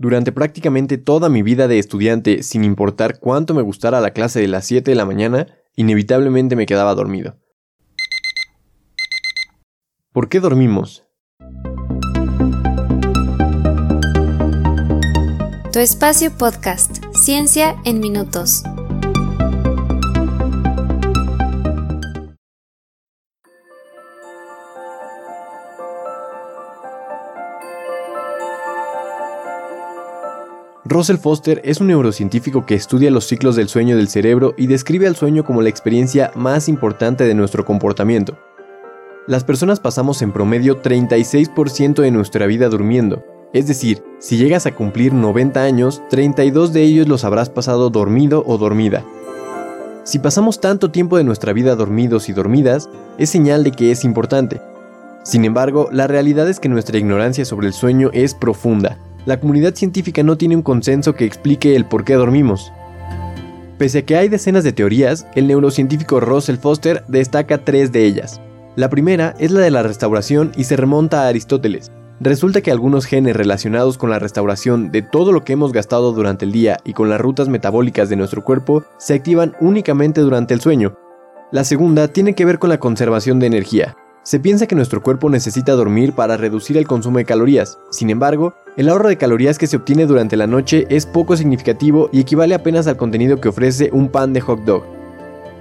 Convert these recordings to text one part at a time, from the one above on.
Durante prácticamente toda mi vida de estudiante, sin importar cuánto me gustara la clase de las 7 de la mañana, inevitablemente me quedaba dormido. ¿Por qué dormimos? Tu espacio podcast, Ciencia en Minutos. Russell Foster es un neurocientífico que estudia los ciclos del sueño del cerebro y describe al sueño como la experiencia más importante de nuestro comportamiento. Las personas pasamos en promedio 36% de nuestra vida durmiendo, es decir, si llegas a cumplir 90 años, 32 de ellos los habrás pasado dormido o dormida. Si pasamos tanto tiempo de nuestra vida dormidos y dormidas, es señal de que es importante. Sin embargo, la realidad es que nuestra ignorancia sobre el sueño es profunda la comunidad científica no tiene un consenso que explique el por qué dormimos. Pese a que hay decenas de teorías, el neurocientífico Russell Foster destaca tres de ellas. La primera es la de la restauración y se remonta a Aristóteles. Resulta que algunos genes relacionados con la restauración de todo lo que hemos gastado durante el día y con las rutas metabólicas de nuestro cuerpo se activan únicamente durante el sueño. La segunda tiene que ver con la conservación de energía. Se piensa que nuestro cuerpo necesita dormir para reducir el consumo de calorías. Sin embargo, el ahorro de calorías que se obtiene durante la noche es poco significativo y equivale apenas al contenido que ofrece un pan de hot dog.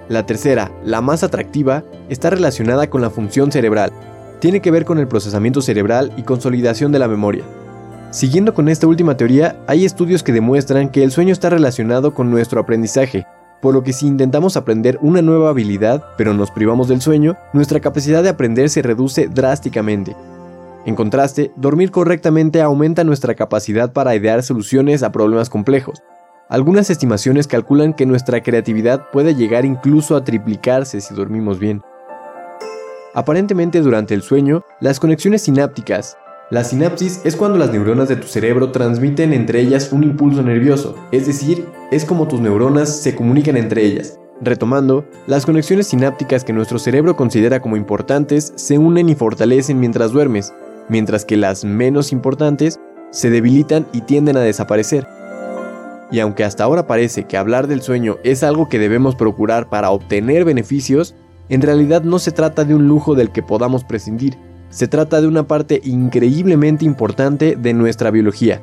La tercera, la más atractiva, está relacionada con la función cerebral. Tiene que ver con el procesamiento cerebral y consolidación de la memoria. Siguiendo con esta última teoría, hay estudios que demuestran que el sueño está relacionado con nuestro aprendizaje, por lo que si intentamos aprender una nueva habilidad, pero nos privamos del sueño, nuestra capacidad de aprender se reduce drásticamente. En contraste, dormir correctamente aumenta nuestra capacidad para idear soluciones a problemas complejos. Algunas estimaciones calculan que nuestra creatividad puede llegar incluso a triplicarse si dormimos bien. Aparentemente durante el sueño, las conexiones sinápticas, la sinapsis es cuando las neuronas de tu cerebro transmiten entre ellas un impulso nervioso, es decir, es como tus neuronas se comunican entre ellas. Retomando, las conexiones sinápticas que nuestro cerebro considera como importantes se unen y fortalecen mientras duermes, mientras que las menos importantes se debilitan y tienden a desaparecer. Y aunque hasta ahora parece que hablar del sueño es algo que debemos procurar para obtener beneficios, en realidad no se trata de un lujo del que podamos prescindir, se trata de una parte increíblemente importante de nuestra biología.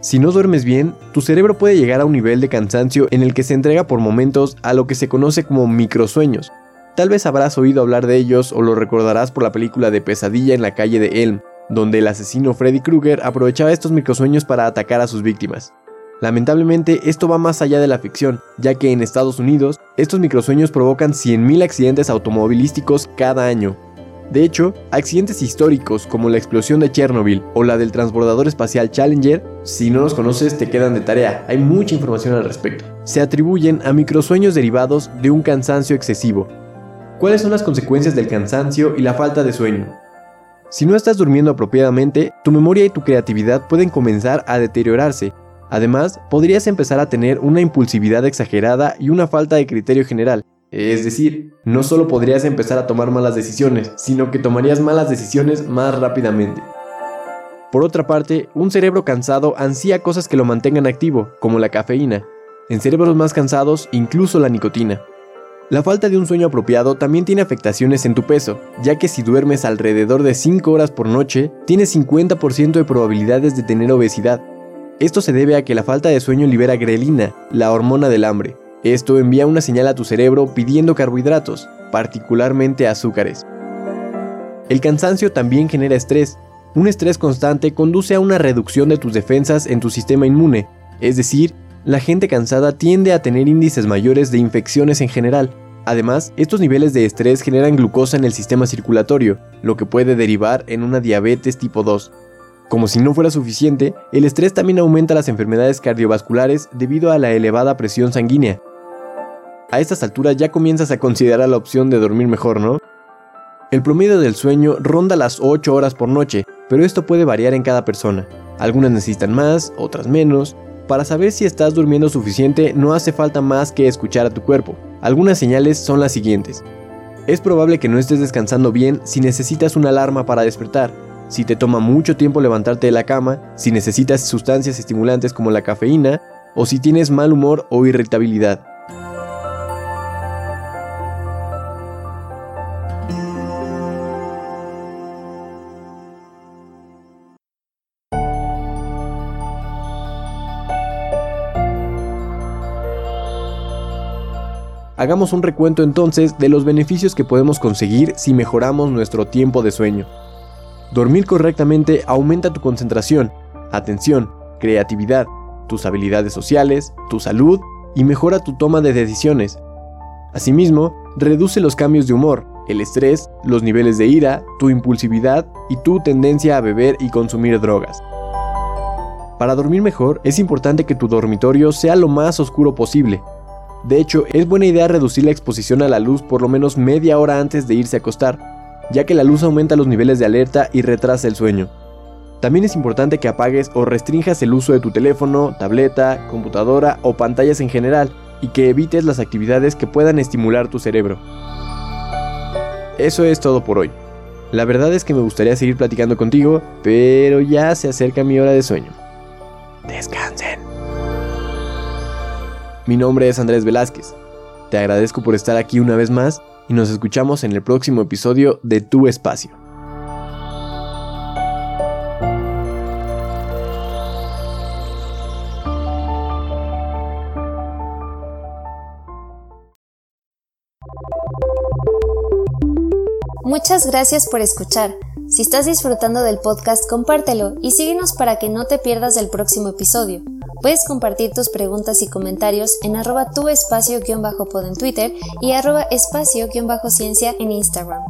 Si no duermes bien, tu cerebro puede llegar a un nivel de cansancio en el que se entrega por momentos a lo que se conoce como microsueños. Tal vez habrás oído hablar de ellos o lo recordarás por la película de Pesadilla en la calle de Elm, donde el asesino Freddy Krueger aprovechaba estos microsueños para atacar a sus víctimas. Lamentablemente, esto va más allá de la ficción, ya que en Estados Unidos, estos microsueños provocan 100.000 accidentes automovilísticos cada año, de hecho, accidentes históricos como la explosión de Chernobyl o la del transbordador espacial Challenger, si no los conoces te quedan de tarea, hay mucha información al respecto. Se atribuyen a microsueños derivados de un cansancio excesivo. ¿Cuáles son las consecuencias del cansancio y la falta de sueño? Si no estás durmiendo apropiadamente, tu memoria y tu creatividad pueden comenzar a deteriorarse. Además, podrías empezar a tener una impulsividad exagerada y una falta de criterio general, es decir, no solo podrías empezar a tomar malas decisiones, sino que tomarías malas decisiones más rápidamente. Por otra parte, un cerebro cansado ansía cosas que lo mantengan activo, como la cafeína. En cerebros más cansados, incluso la nicotina. La falta de un sueño apropiado también tiene afectaciones en tu peso, ya que si duermes alrededor de 5 horas por noche, tienes 50% de probabilidades de tener obesidad. Esto se debe a que la falta de sueño libera grelina, la hormona del hambre, esto envía una señal a tu cerebro pidiendo carbohidratos, particularmente azúcares. El cansancio también genera estrés. Un estrés constante conduce a una reducción de tus defensas en tu sistema inmune, es decir, la gente cansada tiende a tener índices mayores de infecciones en general. Además, estos niveles de estrés generan glucosa en el sistema circulatorio, lo que puede derivar en una diabetes tipo 2. Como si no fuera suficiente, el estrés también aumenta las enfermedades cardiovasculares debido a la elevada presión sanguínea, a estas alturas ya comienzas a considerar la opción de dormir mejor, ¿no? El promedio del sueño ronda las 8 horas por noche, pero esto puede variar en cada persona. Algunas necesitan más, otras menos. Para saber si estás durmiendo suficiente no hace falta más que escuchar a tu cuerpo. Algunas señales son las siguientes. Es probable que no estés descansando bien si necesitas una alarma para despertar. si te toma mucho tiempo levantarte de la cama, si necesitas sustancias estimulantes como la cafeína, o si tienes mal humor o irritabilidad. Hagamos un recuento entonces de los beneficios que podemos conseguir si mejoramos nuestro tiempo de sueño. Dormir correctamente aumenta tu concentración, atención, creatividad, tus habilidades sociales, tu salud y mejora tu toma de decisiones. Asimismo, reduce los cambios de humor, el estrés, los niveles de ira, tu impulsividad y tu tendencia a beber y consumir drogas. Para dormir mejor, es importante que tu dormitorio sea lo más oscuro posible, de hecho, es buena idea reducir la exposición a la luz por lo menos media hora antes de irse a acostar, ya que la luz aumenta los niveles de alerta y retrasa el sueño. También es importante que apagues o restringas el uso de tu teléfono, tableta, computadora o pantallas en general y que evites las actividades que puedan estimular tu cerebro. Eso es todo por hoy. La verdad es que me gustaría seguir platicando contigo, pero ya se acerca mi hora de sueño. Descansen. Mi nombre es Andrés Velázquez. Te agradezco por estar aquí una vez más y nos escuchamos en el próximo episodio de Tu Espacio. Muchas gracias por escuchar. Si estás disfrutando del podcast, compártelo y síguenos para que no te pierdas el próximo episodio. Puedes compartir tus preguntas y comentarios en arroba tu espacio-pod en Twitter y arroba espacio-ciencia en Instagram.